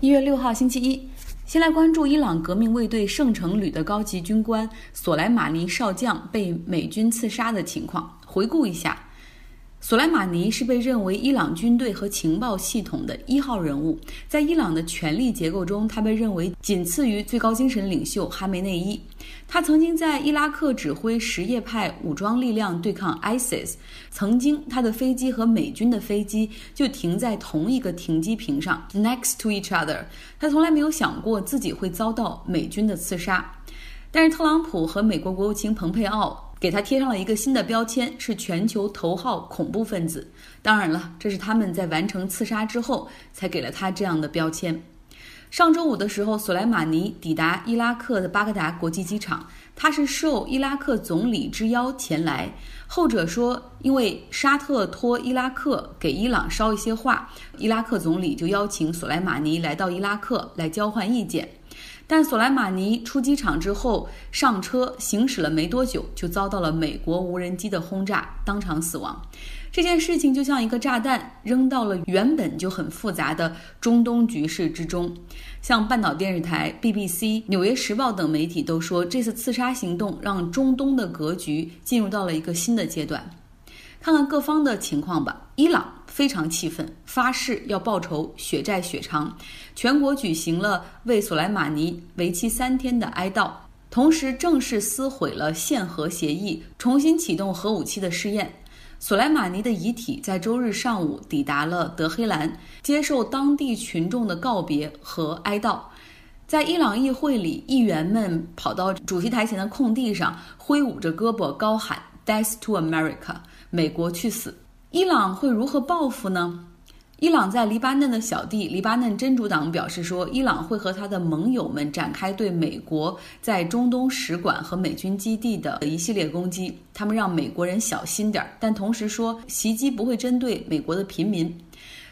一月六号，星期一，先来关注伊朗革命卫队圣城旅的高级军官索莱马尼少将被美军刺杀的情况。回顾一下。索莱马尼是被认为伊朗军队和情报系统的一号人物，在伊朗的权力结构中，他被认为仅次于最高精神领袖哈梅内伊。他曾经在伊拉克指挥什叶派武装力量对抗 ISIS，曾经他的飞机和美军的飞机就停在同一个停机坪上，next to each other。他从来没有想过自己会遭到美军的刺杀，但是特朗普和美国国务卿蓬佩奥。给他贴上了一个新的标签，是全球头号恐怖分子。当然了，这是他们在完成刺杀之后才给了他这样的标签。上周五的时候，索莱马尼抵达伊拉克的巴格达国际机场，他是受伊拉克总理之邀前来。后者说，因为沙特托伊拉克给伊朗捎一些话，伊拉克总理就邀请索莱马尼来到伊拉克来交换意见。但索莱马尼出机场之后上车行驶了没多久，就遭到了美国无人机的轰炸，当场死亡。这件事情就像一个炸弹扔到了原本就很复杂的中东局势之中。像半岛电视台、BBC、纽约时报等媒体都说，这次刺杀行动让中东的格局进入到了一个新的阶段。看看各方的情况吧。伊朗。非常气愤，发誓要报仇，血债血偿。全国举行了为索莱马尼为期三天的哀悼，同时正式撕毁了限核协议，重新启动核武器的试验。索莱马尼的遗体在周日上午抵达了德黑兰，接受当地群众的告别和哀悼。在伊朗议会里，议员们跑到主席台前的空地上，挥舞着胳膊，高喊 “Death to America”，美国去死。伊朗会如何报复呢？伊朗在黎巴嫩的小弟黎巴嫩真主党表示说，伊朗会和他的盟友们展开对美国在中东使馆和美军基地的一系列攻击。他们让美国人小心点儿，但同时说袭击不会针对美国的平民。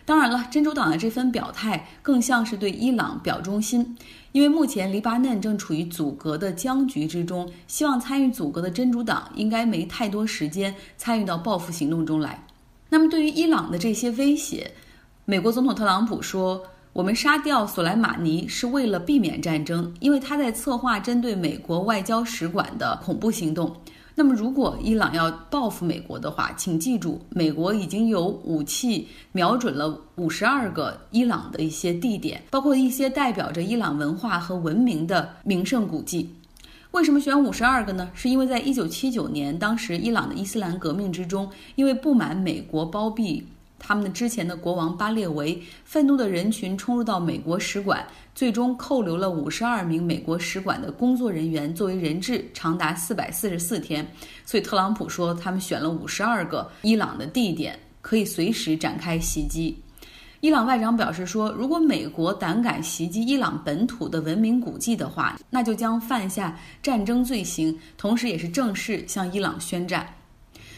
当然了，真主党的这份表态更像是对伊朗表忠心，因为目前黎巴嫩正处于阻隔的僵局之中，希望参与阻隔的真主党应该没太多时间参与到报复行动中来。那么，对于伊朗的这些威胁，美国总统特朗普说：“我们杀掉索莱马尼是为了避免战争，因为他在策划针对美国外交使馆的恐怖行动。那么，如果伊朗要报复美国的话，请记住，美国已经有武器瞄准了五十二个伊朗的一些地点，包括一些代表着伊朗文化和文明的名胜古迹。”为什么选五十二个呢？是因为在一九七九年，当时伊朗的伊斯兰革命之中，因为不满美国包庇他们的之前的国王巴列维，愤怒的人群冲入到美国使馆，最终扣留了五十二名美国使馆的工作人员作为人质，长达四百四十四天。所以特朗普说，他们选了五十二个伊朗的地点，可以随时展开袭击。伊朗外长表示说，如果美国胆敢袭击伊朗本土的文明古迹的话，那就将犯下战争罪行，同时也是正式向伊朗宣战。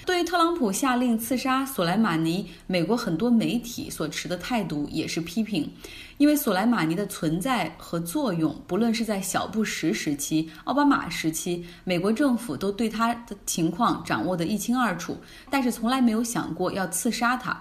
对于特朗普下令刺杀索莱马尼，美国很多媒体所持的态度也是批评，因为索莱马尼的存在和作用，不论是在小布什时期、奥巴马时期，美国政府都对他的情况掌握得一清二楚，但是从来没有想过要刺杀他。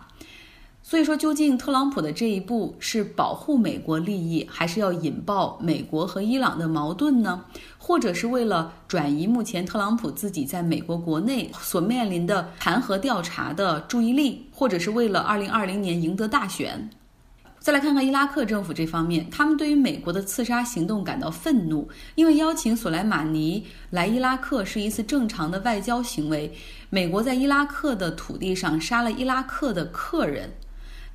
所以说，究竟特朗普的这一步是保护美国利益，还是要引爆美国和伊朗的矛盾呢？或者是为了转移目前特朗普自己在美国国内所面临的弹劾调查的注意力，或者是为了二零二零年赢得大选？再来看看伊拉克政府这方面，他们对于美国的刺杀行动感到愤怒，因为邀请索莱马尼来伊拉克是一次正常的外交行为，美国在伊拉克的土地上杀了伊拉克的客人。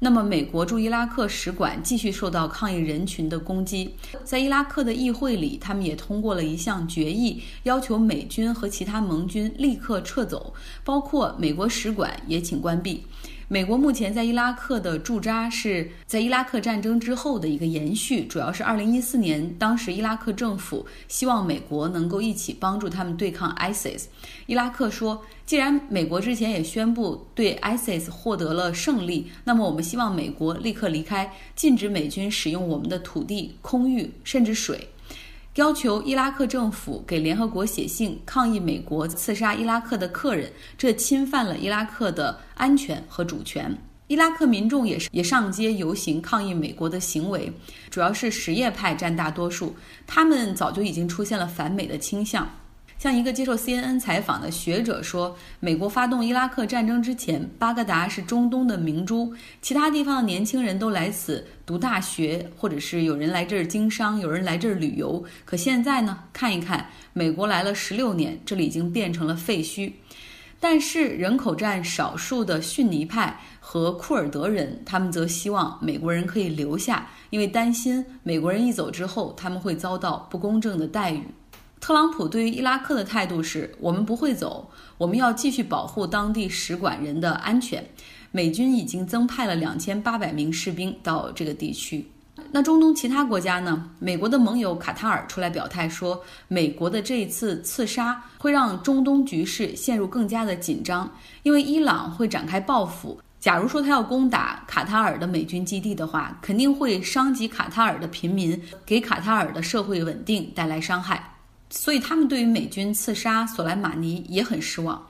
那么，美国驻伊拉克使馆继续受到抗议人群的攻击。在伊拉克的议会里，他们也通过了一项决议，要求美军和其他盟军立刻撤走，包括美国使馆也请关闭。美国目前在伊拉克的驻扎是在伊拉克战争之后的一个延续，主要是2014年，当时伊拉克政府希望美国能够一起帮助他们对抗 ISIS。伊拉克说，既然美国之前也宣布对 ISIS 获得了胜利，那么我们希望美国立刻离开，禁止美军使用我们的土地、空域甚至水。要求伊拉克政府给联合国写信抗议美国刺杀伊拉克的客人，这侵犯了伊拉克的安全和主权。伊拉克民众也是也上街游行抗议美国的行为，主要是什叶派占大多数，他们早就已经出现了反美的倾向。像一个接受 CNN 采访的学者说，美国发动伊拉克战争之前，巴格达是中东的明珠，其他地方的年轻人都来此读大学，或者是有人来这儿经商，有人来这儿旅游。可现在呢，看一看，美国来了十六年，这里已经变成了废墟。但是人口占少数的逊尼派和库尔德人，他们则希望美国人可以留下，因为担心美国人一走之后，他们会遭到不公正的待遇。特朗普对于伊拉克的态度是：我们不会走，我们要继续保护当地使馆人的安全。美军已经增派了两千八百名士兵到这个地区。那中东其他国家呢？美国的盟友卡塔尔出来表态说，美国的这一次刺杀会让中东局势陷入更加的紧张，因为伊朗会展开报复。假如说他要攻打卡塔尔的美军基地的话，肯定会伤及卡塔尔的平民，给卡塔尔的社会稳定带来伤害。所以他们对于美军刺杀索莱马尼也很失望。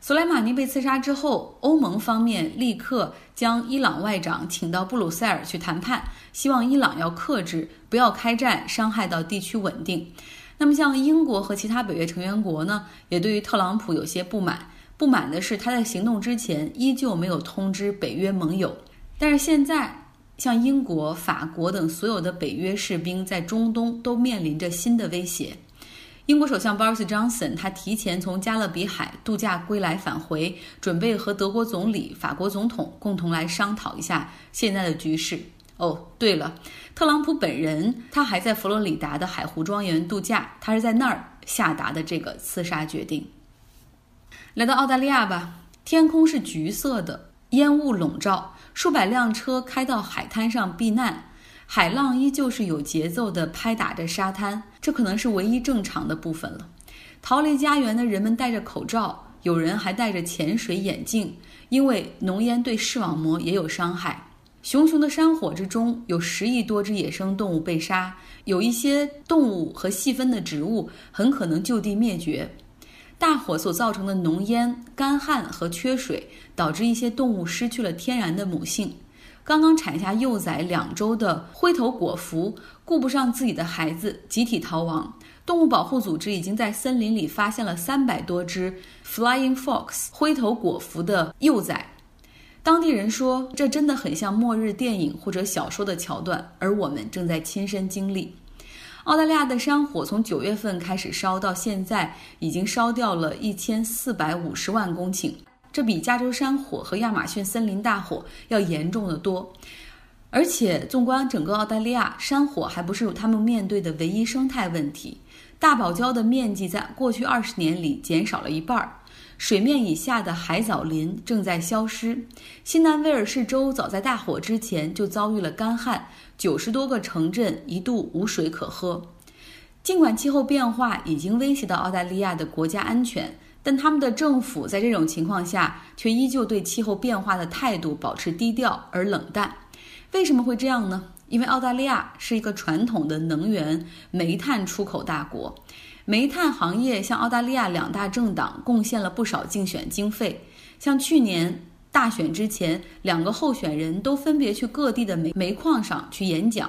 索莱马尼被刺杀之后，欧盟方面立刻将伊朗外长请到布鲁塞尔去谈判，希望伊朗要克制，不要开战，伤害到地区稳定。那么，像英国和其他北约成员国呢，也对于特朗普有些不满。不满的是，他在行动之前依旧没有通知北约盟友，但是现在，像英国、法国等所有的北约士兵在中东都面临着新的威胁。英国首相 Boris Johnson 他提前从加勒比海度假归来返回，准备和德国总理、法国总统共同来商讨一下现在的局势。哦，对了，特朗普本人他还在佛罗里达的海湖庄园度假，他是在那儿下达的这个刺杀决定。来到澳大利亚吧，天空是橘色的，烟雾笼罩，数百辆车开到海滩上避难。海浪依旧是有节奏地拍打着沙滩，这可能是唯一正常的部分了。逃离家园的人们戴着口罩，有人还戴着潜水眼镜，因为浓烟对视网膜也有伤害。熊熊的山火之中，有十亿多只野生动物被杀，有一些动物和细分的植物很可能就地灭绝。大火所造成的浓烟、干旱和缺水，导致一些动物失去了天然的母性。刚刚产下幼崽两周的灰头果蝠，顾不上自己的孩子，集体逃亡。动物保护组织已经在森林里发现了三百多只 flying fox 灰头果蝠的幼崽。当地人说，这真的很像末日电影或者小说的桥段，而我们正在亲身经历。澳大利亚的山火从九月份开始烧，到现在已经烧掉了一千四百五十万公顷。这比加州山火和亚马逊森林大火要严重的多，而且纵观整个澳大利亚，山火还不是他们面对的唯一生态问题。大堡礁的面积在过去二十年里减少了一半，水面以下的海藻林正在消失。新南威尔士州早在大火之前就遭遇了干旱，九十多个城镇一度无水可喝。尽管气候变化已经威胁到澳大利亚的国家安全。但他们的政府在这种情况下，却依旧对气候变化的态度保持低调而冷淡。为什么会这样呢？因为澳大利亚是一个传统的能源煤炭出口大国，煤炭行业向澳大利亚两大政党贡献了不少竞选经费。像去年大选之前，两个候选人都分别去各地的煤煤矿上去演讲。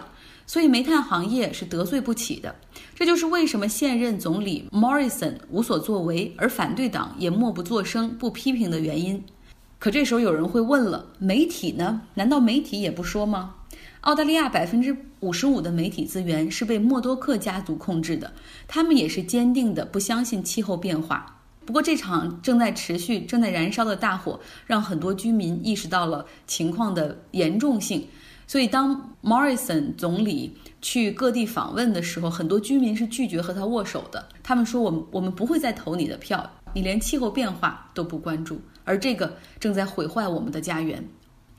所以煤炭行业是得罪不起的，这就是为什么现任总理 Morrison 无所作为，而反对党也默不作声、不批评的原因。可这时候有人会问了：媒体呢？难道媒体也不说吗？澳大利亚百分之五十五的媒体资源是被默多克家族控制的，他们也是坚定的不相信气候变化。不过这场正在持续、正在燃烧的大火，让很多居民意识到了情况的严重性。所以，当 Morrison 总理去各地访问的时候，很多居民是拒绝和他握手的。他们说：“我们我们不会再投你的票，你连气候变化都不关注，而这个正在毁坏我们的家园。”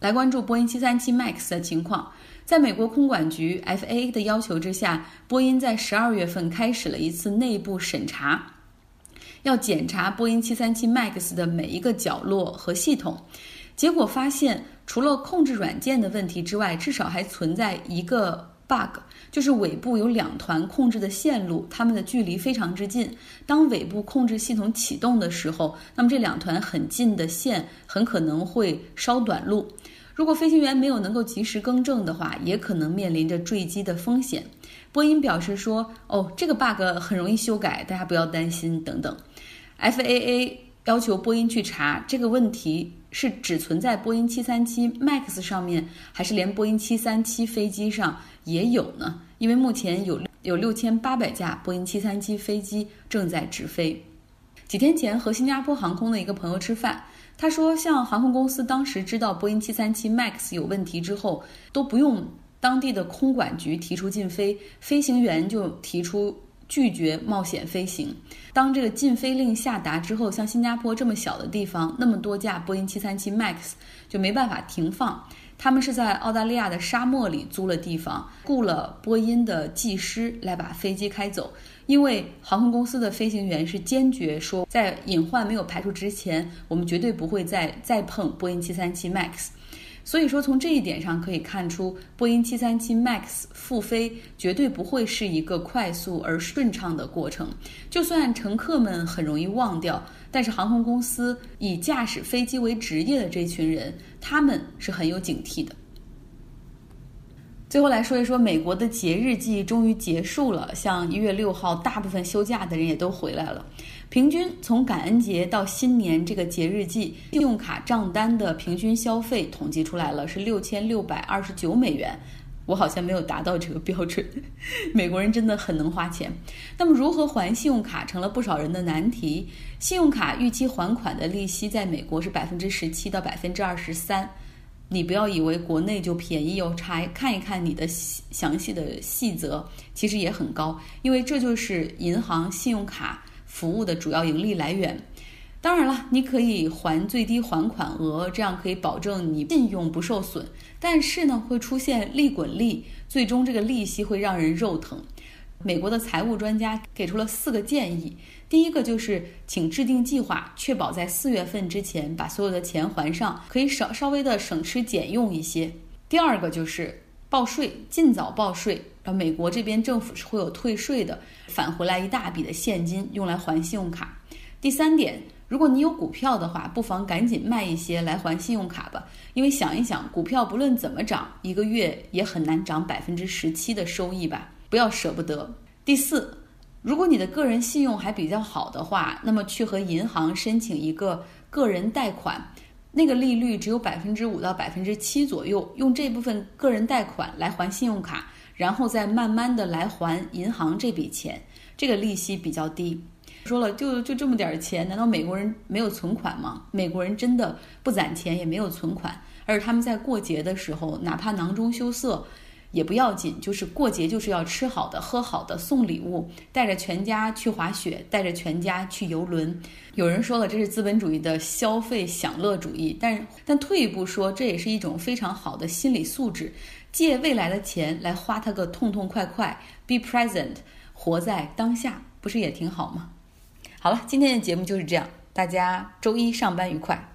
来关注波音737 MAX 的情况，在美国空管局 FAA 的要求之下，波音在十二月份开始了一次内部审查，要检查波音737 MAX 的每一个角落和系统。结果发现，除了控制软件的问题之外，至少还存在一个 bug，就是尾部有两团控制的线路，它们的距离非常之近。当尾部控制系统启动的时候，那么这两团很近的线很可能会烧短路。如果飞行员没有能够及时更正的话，也可能面临着坠机的风险。波音表示说：“哦，这个 bug 很容易修改，大家不要担心。”等等。FAA 要求波音去查这个问题是只存在波音737 MAX 上面，还是连波音737飞机上也有呢？因为目前有有六千八百架波音737飞机正在直飞。几天前和新加坡航空的一个朋友吃饭。他说，像航空公司当时知道波音737 MAX 有问题之后，都不用当地的空管局提出禁飞，飞行员就提出拒绝冒险飞行。当这个禁飞令下达之后，像新加坡这么小的地方，那么多架波音737 MAX 就没办法停放。他们是在澳大利亚的沙漠里租了地方，雇了波音的技师来把飞机开走。因为航空公司的飞行员是坚决说，在隐患没有排除之前，我们绝对不会再再碰波音737 MAX。所以说，从这一点上可以看出，波音737 MAX 复飞绝对不会是一个快速而顺畅的过程。就算乘客们很容易忘掉，但是航空公司以驾驶飞机为职业的这群人，他们是很有警惕的。最后来说一说美国的节日季终于结束了，像一月六号，大部分休假的人也都回来了。平均从感恩节到新年这个节日季，信用卡账单的平均消费统计出来了是六千六百二十九美元。我好像没有达到这个标准。美国人真的很能花钱。那么如何还信用卡成了不少人的难题。信用卡逾期还款的利息在美国是百分之十七到百分之二十三。你不要以为国内就便宜哦，查看一看你的详细的细则，其实也很高，因为这就是银行信用卡服务的主要盈利来源。当然了，你可以还最低还款额，这样可以保证你信用不受损，但是呢，会出现利滚利，最终这个利息会让人肉疼。美国的财务专家给出了四个建议。第一个就是，请制定计划，确保在四月份之前把所有的钱还上，可以少稍微的省吃俭用一些。第二个就是报税，尽早报税，然后美国这边政府是会有退税的，返回来一大笔的现金用来还信用卡。第三点，如果你有股票的话，不妨赶紧卖一些来还信用卡吧，因为想一想，股票不论怎么涨，一个月也很难涨百分之十七的收益吧，不要舍不得。第四。如果你的个人信用还比较好的话，那么去和银行申请一个个人贷款，那个利率只有百分之五到百分之七左右，用这部分个人贷款来还信用卡，然后再慢慢的来还银行这笔钱，这个利息比较低。说了就就这么点钱，难道美国人没有存款吗？美国人真的不攒钱也没有存款，而他们在过节的时候，哪怕囊中羞涩。也不要紧，就是过节就是要吃好的、喝好的、送礼物，带着全家去滑雪，带着全家去游轮。有人说了，这是资本主义的消费享乐主义，但但退一步说，这也是一种非常好的心理素质，借未来的钱来花它个痛痛快快，be present，活在当下，不是也挺好吗？好了，今天的节目就是这样，大家周一上班愉快。